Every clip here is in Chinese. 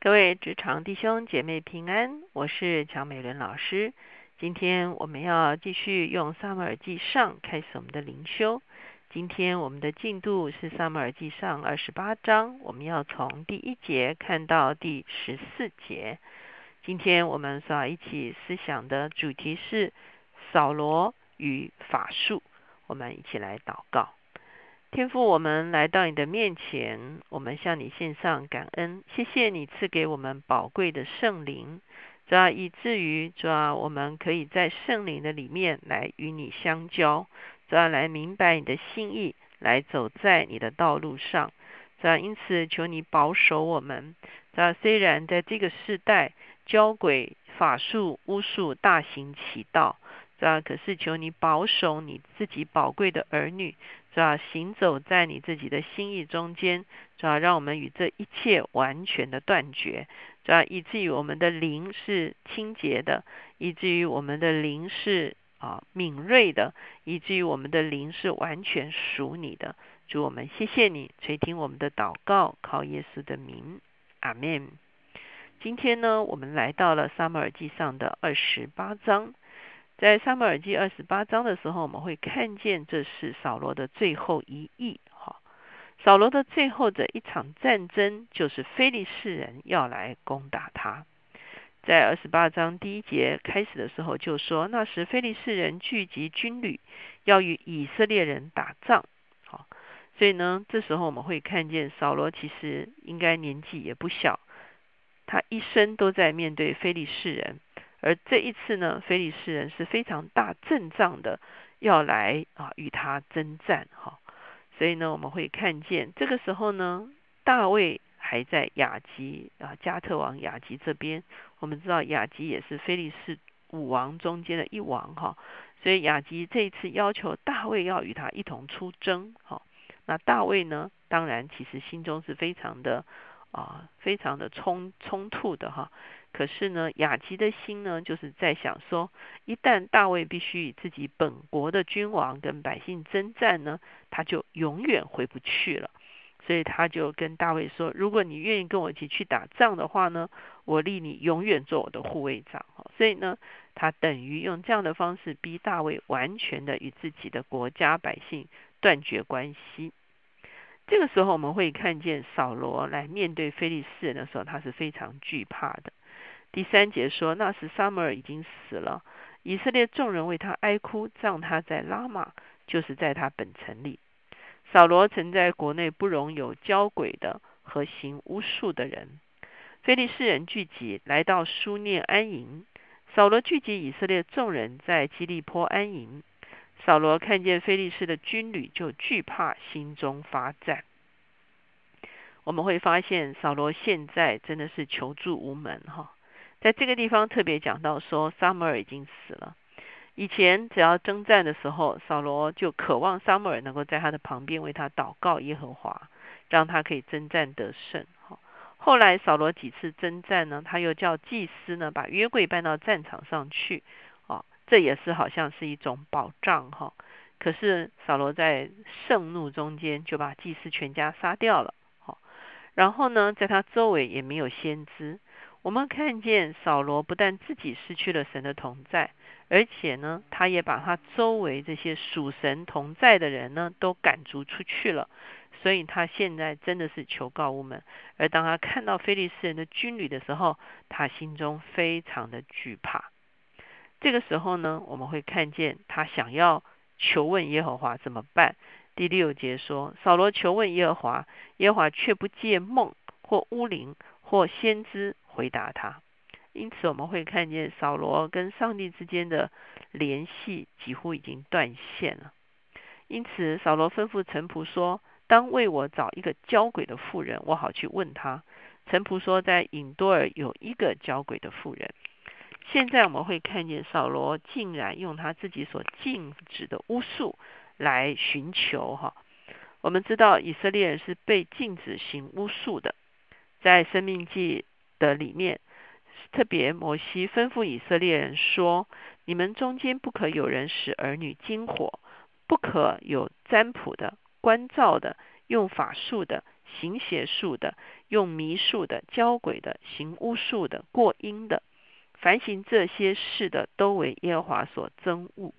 各位职场弟兄姐妹平安，我是乔美伦老师。今天我们要继续用撒母耳记上开始我们的灵修。今天我们的进度是撒母耳记上二十八章，我们要从第一节看到第十四节。今天我们所要一起思想的主题是扫罗与法术。我们一起来祷告。天父，我们来到你的面前，我们向你献上感恩，谢谢你赐给我们宝贵的圣灵，主要以至于主要我们可以在圣灵的里面来与你相交，主要来明白你的心意，来走在你的道路上。主要因此求你保守我们。主要虽然在这个世代，交鬼法术巫术大行其道。主要可是求你保守你自己宝贵的儿女，主要行走在你自己的心意中间，主要让我们与这一切完全的断绝，主要以至于我们的灵是清洁的，以至于我们的灵是啊敏锐的，以至于我们的灵是完全属你的。主我们谢谢你垂听我们的祷告，靠耶稣的名，阿门。今天呢，我们来到了撒母耳记上的二十八章。在撒母耳记二十八章的时候，我们会看见这是扫罗的最后一役。哈，扫罗的最后的一场战争，就是非利士人要来攻打他。在二十八章第一节开始的时候，就说那时非利士人聚集军旅，要与以色列人打仗。好，所以呢，这时候我们会看见扫罗其实应该年纪也不小，他一生都在面对非利士人。而这一次呢，非利士人是非常大阵仗的，要来啊与他征战哈。所以呢，我们会看见这个时候呢，大卫还在雅吉啊加特王雅吉这边。我们知道雅吉也是非利士五王中间的一王哈。所以雅吉这一次要求大卫要与他一同出征哈。那大卫呢，当然其实心中是非常的啊，非常的冲冲突的哈。可是呢，雅吉的心呢，就是在想说，一旦大卫必须与自己本国的君王跟百姓征战呢，他就永远回不去了。所以他就跟大卫说：“如果你愿意跟我一起去打仗的话呢，我立你永远做我的护卫长。”所以呢，他等于用这样的方式逼大卫完全的与自己的国家百姓断绝关系。这个时候，我们会看见扫罗来面对非利士人的时候，他是非常惧怕的。第三节说，那时撒母耳已经死了，以色列众人为他哀哭，葬他在拉玛，就是在他本城里。扫罗曾在国内不容有交鬼的和行巫术的人。非利士人聚集来到苏念安营，扫罗聚集以色列众人在基利坡安营。扫罗看见非利士的军旅，就惧怕，心中发战。我们会发现，扫罗现在真的是求助无门，哈。在这个地方特别讲到说，撒母耳已经死了。以前只要征战的时候，扫罗就渴望撒母耳能够在他的旁边为他祷告耶和华，让他可以征战得胜。哈，后来扫罗几次征战呢，他又叫祭司呢把约柜搬到战场上去。这也是好像是一种保障哈。可是扫罗在盛怒中间就把祭司全家杀掉了。好，然后呢，在他周围也没有先知。我们看见扫罗不但自己失去了神的同在，而且呢，他也把他周围这些属神同在的人呢，都赶逐出去了。所以他现在真的是求告无门。而当他看到非利士人的军旅的时候，他心中非常的惧怕。这个时候呢，我们会看见他想要求问耶和华怎么办？第六节说，扫罗求问耶和华，耶和华却不借梦或巫灵或先知。回答他，因此我们会看见扫罗跟上帝之间的联系几乎已经断线了。因此扫罗吩咐臣仆说：“当为我找一个交鬼的妇人，我好去问他。”臣仆说：“在隐多尔有一个交鬼的妇人。”现在我们会看见扫罗竟然用他自己所禁止的巫术来寻求哈。我们知道以色列人是被禁止行巫术的，在生命记。的里面，特别摩西吩咐以色列人说：“你们中间不可有人使儿女惊火，不可有占卜的、观照的、用法术的、行邪术的、用迷术的、教鬼的、行巫术的、过阴的，凡行这些事的，都为耶和华所憎恶。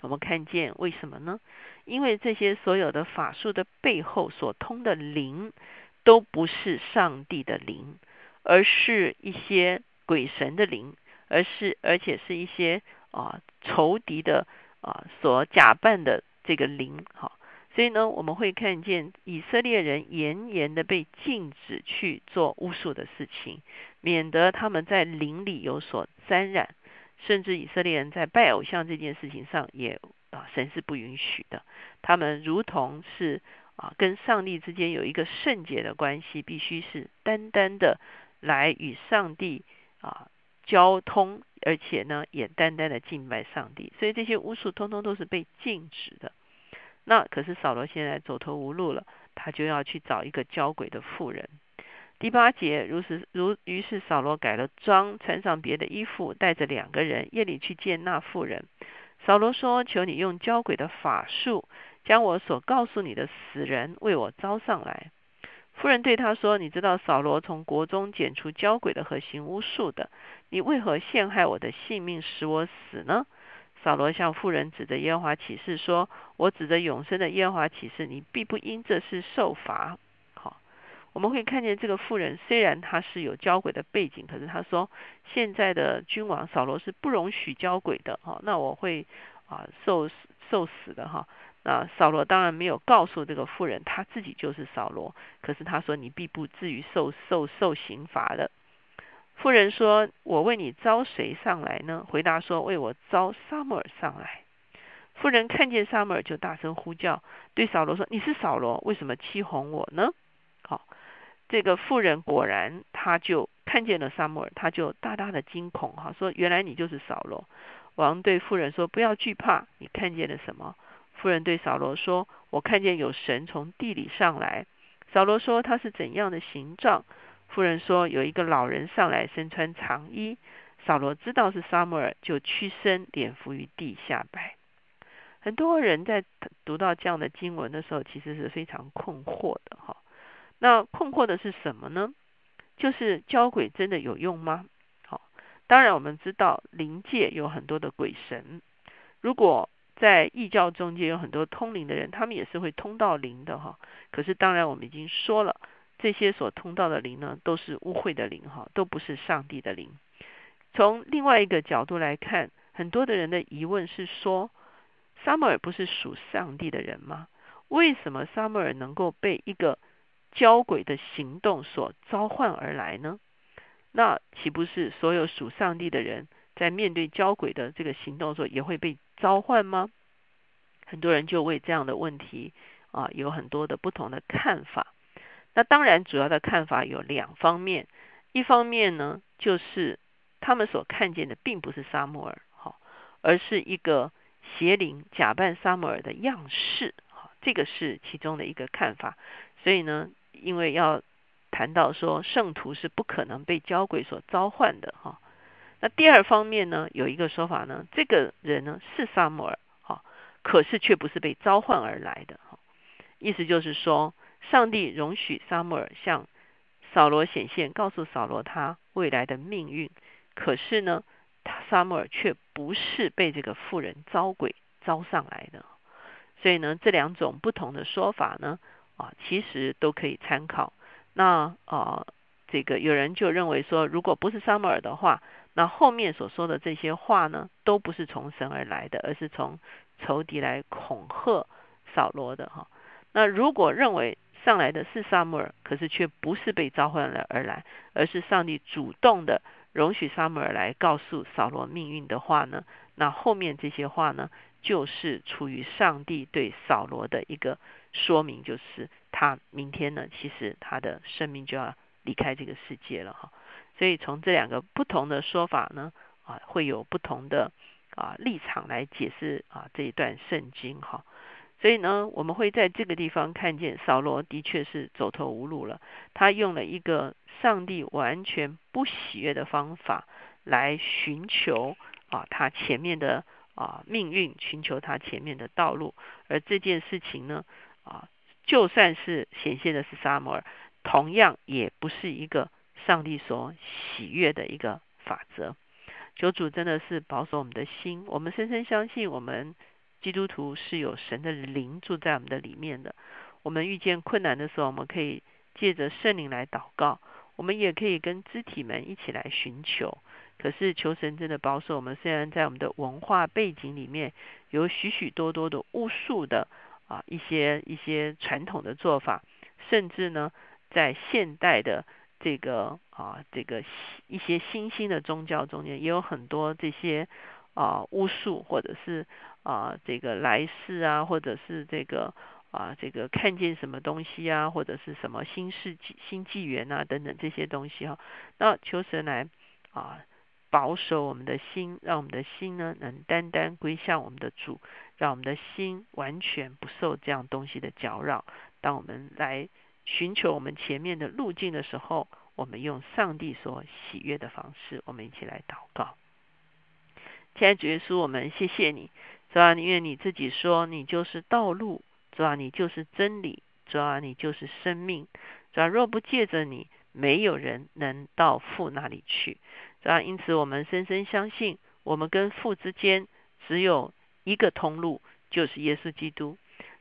我们看见为什么呢？因为这些所有的法术的背后所通的灵，都不是上帝的灵，而是一些鬼神的灵，而是而且是一些啊仇敌的啊所假扮的这个灵。哈，所以呢，我们会看见以色列人严严的被禁止去做巫术的事情，免得他们在灵里有所沾染。甚至以色列人在拜偶像这件事情上，也啊神是不允许的。他们如同是啊跟上帝之间有一个圣洁的关系，必须是单单的来与上帝啊交通，而且呢也单单的敬拜上帝。所以这些巫术通通都是被禁止的。那可是扫罗现在走投无路了，他就要去找一个交鬼的妇人。第八节，如是如于是扫罗改了装，穿上别的衣服，带着两个人夜里去见那妇人。扫罗说：“求你用交鬼的法术，将我所告诉你的死人为我招上来。”妇人对他说：“你知道扫罗从国中剪除交鬼的和行巫术的，你为何陷害我的性命，使我死呢？”扫罗向妇人指着耶和华起誓说：“我指着永生的耶和华起誓，你必不因这事受罚。”我们会看见这个妇人，虽然她是有交鬼的背景，可是她说现在的君王扫罗是不容许交鬼的，哈，那我会啊受受死的，哈。那扫罗当然没有告诉这个妇人，他自己就是扫罗，可是他说你必不至于受受受刑罚的。妇人说：“我为你招谁上来呢？”回答说：“为我招撒母耳上来。”妇人看见撒母耳，就大声呼叫，对扫罗说：“你是扫罗，为什么欺哄我呢？”好。这个妇人果然，他就看见了撒母耳，他就大大的惊恐，哈，说：“原来你就是扫罗。”王对妇人说：“不要惧怕，你看见了什么？”妇人对扫罗说：“我看见有神从地里上来。”扫罗说：“他是怎样的形状？”妇人说：“有一个老人上来，身穿长衣。”扫罗知道是撒母耳，就屈身脸伏于地下拜。很多人在读到这样的经文的时候，其实是非常困惑的，哈。那困惑的是什么呢？就是教鬼真的有用吗？好，当然我们知道灵界有很多的鬼神，如果在异教中间有很多通灵的人，他们也是会通到灵的哈。可是当然我们已经说了，这些所通到的灵呢，都是污秽的灵哈，都不是上帝的灵。从另外一个角度来看，很多的人的疑问是说，撒母尔不是属上帝的人吗？为什么撒母尔能够被一个交鬼的行动所召唤而来呢？那岂不是所有属上帝的人在面对交鬼的这个行动的时候也会被召唤吗？很多人就为这样的问题啊有很多的不同的看法。那当然，主要的看法有两方面。一方面呢，就是他们所看见的并不是沙摩尔，哈，而是一个邪灵假扮沙摩尔的样式，好，这个是其中的一个看法。所以呢。因为要谈到说圣徒是不可能被交鬼所召唤的哈，那第二方面呢，有一个说法呢，这个人呢是撒母耳哈，可是却不是被召唤而来的哈，意思就是说，上帝容许撒母耳向扫罗显现，告诉扫罗他未来的命运，可是呢，他撒母耳却不是被这个妇人招鬼招上来的，所以呢，这两种不同的说法呢。啊，其实都可以参考。那啊，这个有人就认为说，如果不是撒母耳的话，那后面所说的这些话呢，都不是从神而来的，而是从仇敌来恐吓扫罗的哈。那如果认为上来的是撒母耳，可是却不是被召唤了而来，而是上帝主动的容许撒母耳来告诉扫罗命运的话呢，那后面这些话呢，就是出于上帝对扫罗的一个。说明就是他明天呢，其实他的生命就要离开这个世界了哈。所以从这两个不同的说法呢，啊，会有不同的啊立场来解释啊这一段圣经哈。所以呢，我们会在这个地方看见扫罗的确是走投无路了。他用了一个上帝完全不喜悦的方法来寻求啊他前面的啊命运，寻求他前面的道路。而这件事情呢。啊，就算是显现的是撒摩尔，同样也不是一个上帝所喜悦的一个法则。求主真的是保守我们的心，我们深深相信，我们基督徒是有神的灵住在我们的里面的。我们遇见困难的时候，我们可以借着圣灵来祷告，我们也可以跟肢体们一起来寻求。可是求神真的保守我们，虽然在我们的文化背景里面有许许多多的巫术的啊一些一些传统的做法，甚至呢在现代的这个啊这个一些新兴的宗教中间，也有很多这些啊巫术或者是啊这个来世啊，或者是这个啊这个看见什么东西啊，或者是什么新世纪新纪元啊等等这些东西哈，那求神来啊。保守我们的心，让我们的心呢能单单归向我们的主，让我们的心完全不受这样东西的搅扰。当我们来寻求我们前面的路径的时候，我们用上帝所喜悦的方式，我们一起来祷告。亲爱的主耶稣，我们谢谢你，主啊，因为你自己说你就是道路，主啊，你就是真理，主啊，你就是生命，主啊，若不借着你，没有人能到父那里去。啊，因此我们深深相信，我们跟父之间只有一个通路，就是耶稣基督。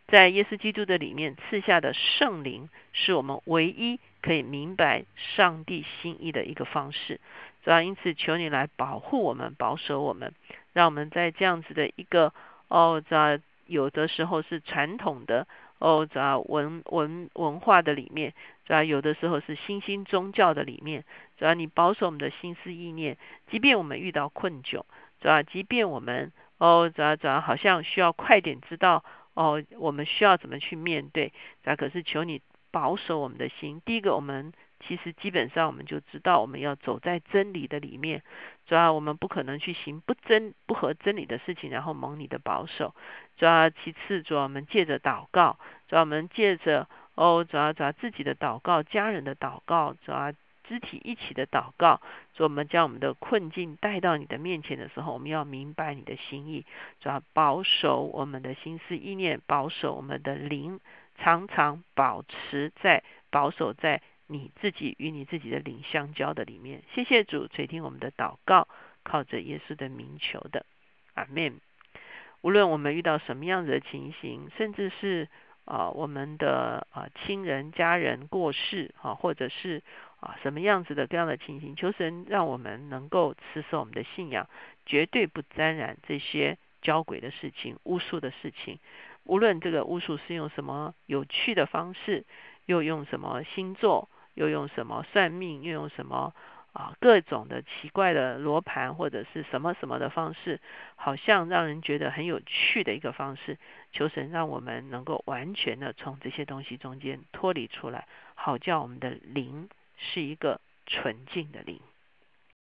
在耶稣基督的里面赐下的圣灵，是我们唯一可以明白上帝心意的一个方式。主要因此求你来保护我们，保守我们，让我们在这样子的一个哦，在有的时候是传统的哦，主要文文文化的里面。主要有的时候是新兴宗教的里面，主要你保守我们的心思意念，即便我们遇到困窘，主要即便我们哦，主要主要好像需要快点知道哦，我们需要怎么去面对，主要可是求你保守我们的心。第一个，我们其实基本上我们就知道我们要走在真理的里面，主要我们不可能去行不真不合真理的事情，然后蒙你的保守。主要其次，主要我们借着祷告，主要我们借着。哦，主要主要自己的祷告，家人的祷告，主要肢体一起的祷告。主，我们将我们的困境带到你的面前的时候，我们要明白你的心意，主要保守我们的心思意念，保守我们的灵，常常保持在保守在你自己与你自己的灵相交的里面。谢谢主垂听我们的祷告，靠着耶稣的名求的，阿门。无论我们遇到什么样子的情形，甚至是。啊，我们的啊亲人家人过世啊，或者是啊什么样子的各样的情形，求神让我们能够持守我们的信仰，绝对不沾染这些交鬼的事情、巫术的事情。无论这个巫术是用什么有趣的方式，又用什么星座，又用什么算命，又用什么。啊，各种的奇怪的罗盘或者是什么什么的方式，好像让人觉得很有趣的一个方式。求神让我们能够完全的从这些东西中间脱离出来，好叫我们的灵是一个纯净的灵。